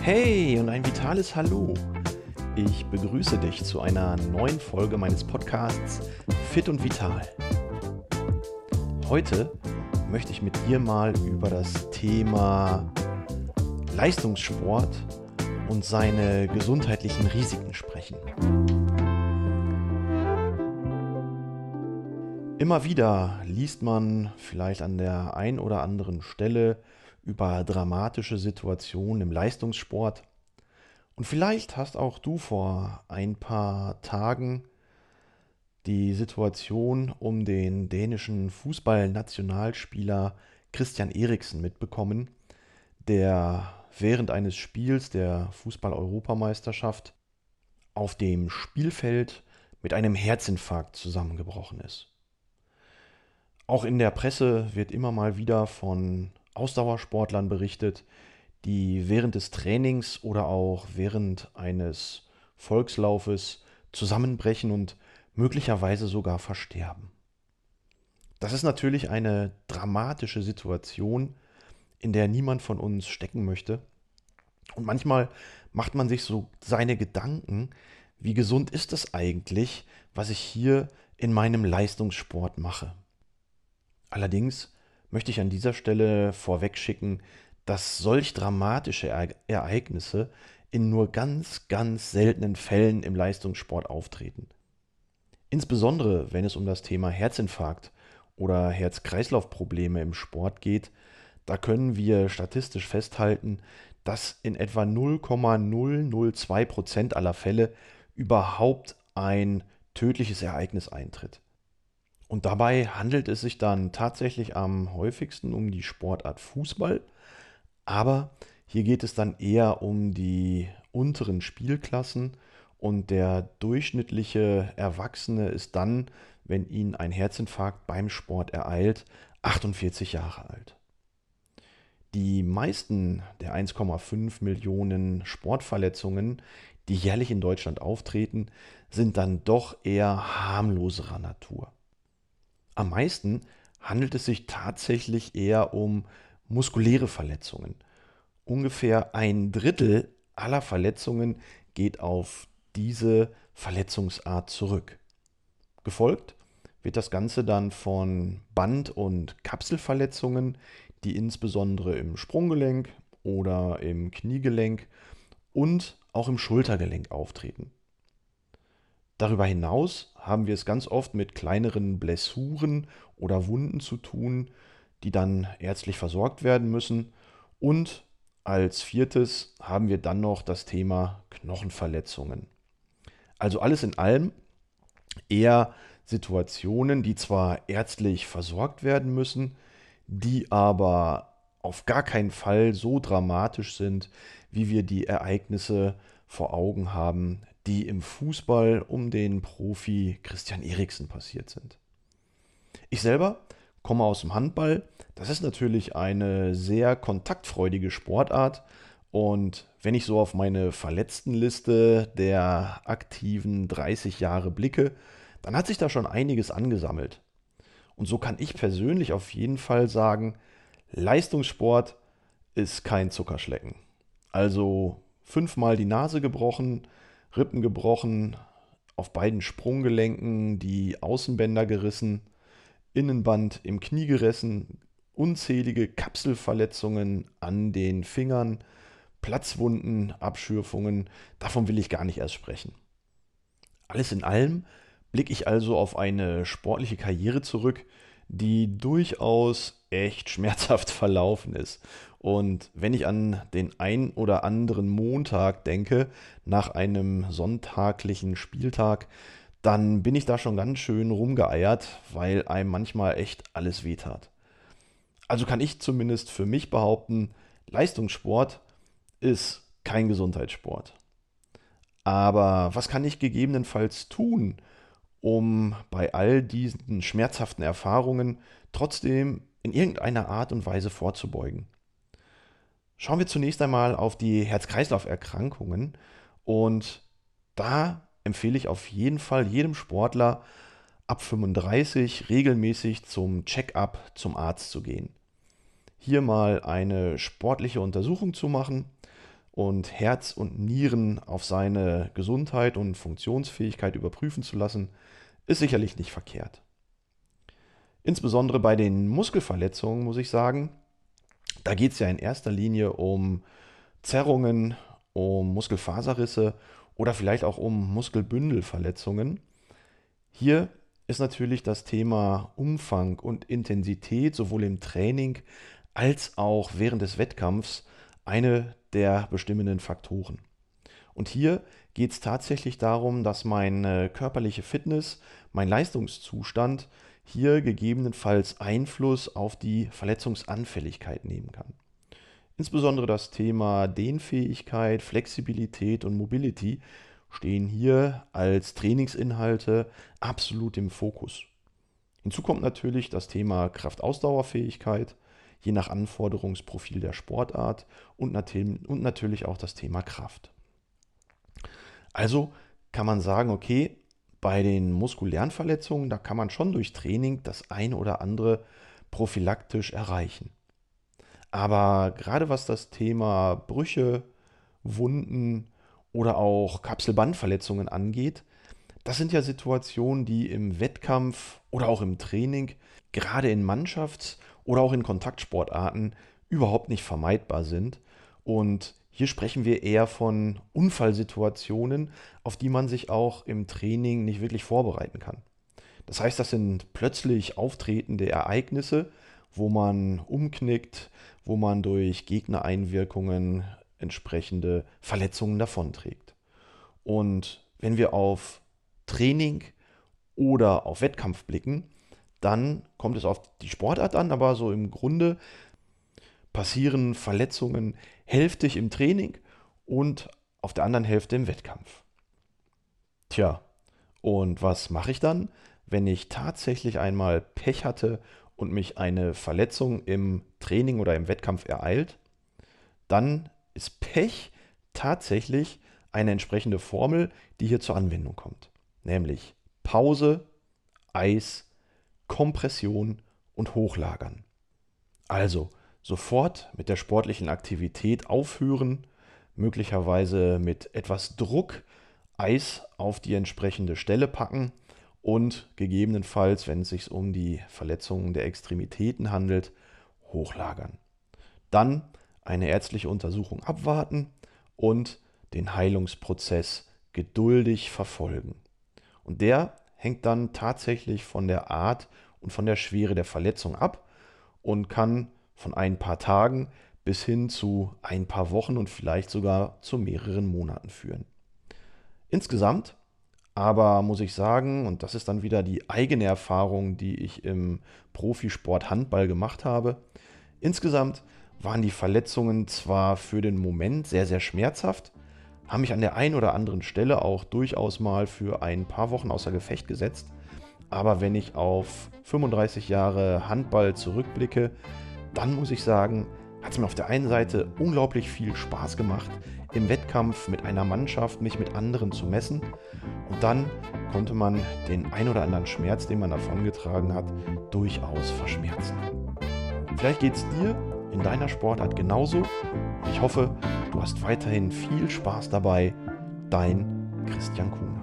Hey und ein vitales Hallo. Ich begrüße dich zu einer neuen Folge meines Podcasts Fit und Vital. Heute möchte ich mit dir mal über das Thema Leistungssport und seine gesundheitlichen Risiken sprechen. Immer wieder liest man vielleicht an der ein oder anderen Stelle über dramatische Situationen im Leistungssport. Und vielleicht hast auch du vor ein paar Tagen die Situation um den dänischen Fußballnationalspieler Christian Eriksen mitbekommen, der während eines Spiels der Fußball-Europameisterschaft auf dem Spielfeld mit einem Herzinfarkt zusammengebrochen ist. Auch in der Presse wird immer mal wieder von Ausdauersportlern berichtet, die während des Trainings oder auch während eines Volkslaufes zusammenbrechen und möglicherweise sogar versterben. Das ist natürlich eine dramatische Situation, in der niemand von uns stecken möchte. Und manchmal macht man sich so seine Gedanken, wie gesund ist es eigentlich, was ich hier in meinem Leistungssport mache. Allerdings möchte ich an dieser Stelle vorwegschicken, dass solch dramatische Ereignisse in nur ganz, ganz seltenen Fällen im Leistungssport auftreten. Insbesondere wenn es um das Thema Herzinfarkt oder Herz-Kreislauf-Probleme im Sport geht, da können wir statistisch festhalten, dass in etwa 0,002 Prozent aller Fälle überhaupt ein tödliches Ereignis eintritt. Und dabei handelt es sich dann tatsächlich am häufigsten um die Sportart Fußball. Aber hier geht es dann eher um die unteren Spielklassen und der durchschnittliche Erwachsene ist dann, wenn ihn ein Herzinfarkt beim Sport ereilt, 48 Jahre alt. Die meisten der 1,5 Millionen Sportverletzungen, die jährlich in Deutschland auftreten, sind dann doch eher harmloserer Natur. Am meisten handelt es sich tatsächlich eher um muskuläre Verletzungen. Ungefähr ein Drittel aller Verletzungen geht auf diese Verletzungsart zurück. Gefolgt wird das Ganze dann von Band- und Kapselverletzungen, die insbesondere im Sprunggelenk oder im Kniegelenk und auch im Schultergelenk auftreten. Darüber hinaus haben wir es ganz oft mit kleineren Blessuren oder Wunden zu tun, die dann ärztlich versorgt werden müssen. Und als viertes haben wir dann noch das Thema Knochenverletzungen. Also alles in allem eher Situationen, die zwar ärztlich versorgt werden müssen, die aber auf gar keinen Fall so dramatisch sind, wie wir die Ereignisse vor Augen haben, die im Fußball um den Profi Christian Eriksen passiert sind. Ich selber komme aus dem Handball. Das ist natürlich eine sehr kontaktfreudige Sportart. Und wenn ich so auf meine Verletztenliste der aktiven 30 Jahre blicke, dann hat sich da schon einiges angesammelt. Und so kann ich persönlich auf jeden Fall sagen, Leistungssport ist kein Zuckerschlecken. Also fünfmal die Nase gebrochen, Rippen gebrochen, auf beiden Sprunggelenken die Außenbänder gerissen, Innenband im Knie gerissen, unzählige Kapselverletzungen an den Fingern, Platzwunden, Abschürfungen, davon will ich gar nicht erst sprechen. Alles in allem blicke ich also auf eine sportliche Karriere zurück, die durchaus echt schmerzhaft verlaufen ist. Und wenn ich an den ein oder anderen Montag denke, nach einem sonntaglichen Spieltag, dann bin ich da schon ganz schön rumgeeiert, weil einem manchmal echt alles wehtat. Also kann ich zumindest für mich behaupten, Leistungssport ist kein Gesundheitssport. Aber was kann ich gegebenenfalls tun, um bei all diesen schmerzhaften Erfahrungen trotzdem in irgendeiner Art und Weise vorzubeugen. Schauen wir zunächst einmal auf die Herz-Kreislauf-Erkrankungen und da empfehle ich auf jeden Fall jedem Sportler ab 35 regelmäßig zum Check-up zum Arzt zu gehen. hier mal eine sportliche Untersuchung zu machen und Herz und Nieren auf seine Gesundheit und Funktionsfähigkeit überprüfen zu lassen, ist sicherlich nicht verkehrt. Insbesondere bei den Muskelverletzungen muss ich sagen, da geht es ja in erster Linie um Zerrungen, um Muskelfaserrisse oder vielleicht auch um Muskelbündelverletzungen. Hier ist natürlich das Thema Umfang und Intensität sowohl im Training als auch während des Wettkampfs eine der bestimmenden Faktoren. Und hier geht es tatsächlich darum, dass meine körperliche Fitness, mein Leistungszustand hier gegebenenfalls Einfluss auf die Verletzungsanfälligkeit nehmen kann. Insbesondere das Thema Dehnfähigkeit, Flexibilität und Mobility stehen hier als Trainingsinhalte absolut im Fokus. Hinzu kommt natürlich das Thema Kraftausdauerfähigkeit, je nach Anforderungsprofil der Sportart und, natürlich auch das Thema Kraft. Also kann man sagen, okay, bei den muskulären Verletzungen, da kann man schon durch Training das eine oder andere prophylaktisch erreichen. Aber gerade was das Thema Brüche, Wunden oder auch Kapselbandverletzungen angeht, das sind ja Situationen, die im Wettkampf oder auch im Training, gerade in Mannschafts- oder auch in Kontaktsportarten überhaupt nicht vermeidbar sind. Und hier sprechen wir eher von Unfallsituationen, auf die man sich auch im Training nicht wirklich vorbereiten kann. Das heißt, das sind plötzlich auftretende Ereignisse, wo man umknickt, wo man durch Gegnereinwirkungen entsprechende Verletzungen davonträgt. Und wenn wir auf Training oder auf Wettkampf blicken, dann kommt es auf die Sportart an, aber so im Grunde passieren Verletzungen hälftig im Training und auf der anderen Hälfte im Wettkampf. Tja, und was mache ich dann, wenn ich tatsächlich einmal Pech hatte und mich eine Verletzung im Training oder im Wettkampf ereilt? Dann ist Pech tatsächlich eine entsprechende Formel, die hier zur Anwendung kommt. Nämlich Pause, Eis, Kompression und Hochlagern. Also sofort mit der sportlichen Aktivität aufhören, möglicherweise mit etwas Druck Eis auf die entsprechende Stelle packen und gegebenenfalls, wenn es sich um die Verletzungen der Extremitäten handelt, hochlagern. Dann eine ärztliche Untersuchung abwarten und den Heilungsprozess geduldig verfolgen. Und der hängt dann tatsächlich von der Art und von der Schwere der Verletzung ab und kann von ein paar Tagen bis hin zu ein paar Wochen und vielleicht sogar zu mehreren Monaten führen. Insgesamt aber muss ich sagen, und das ist dann wieder die eigene Erfahrung, die ich im Profisport Handball gemacht habe, insgesamt waren die Verletzungen zwar für den Moment sehr, sehr schmerzhaft, haben mich an der einen oder anderen Stelle auch durchaus mal für ein paar Wochen außer Gefecht gesetzt. Aber wenn ich auf 35 Jahre Handball zurückblicke, dann muss ich sagen, hat es mir auf der einen Seite unglaublich viel Spaß gemacht, im Wettkampf mit einer Mannschaft mich mit anderen zu messen. Und dann konnte man den ein oder anderen Schmerz, den man davongetragen hat, durchaus verschmerzen. Vielleicht geht es dir in deiner Sportart genauso. Ich hoffe, du hast weiterhin viel Spaß dabei. Dein Christian Kuhn.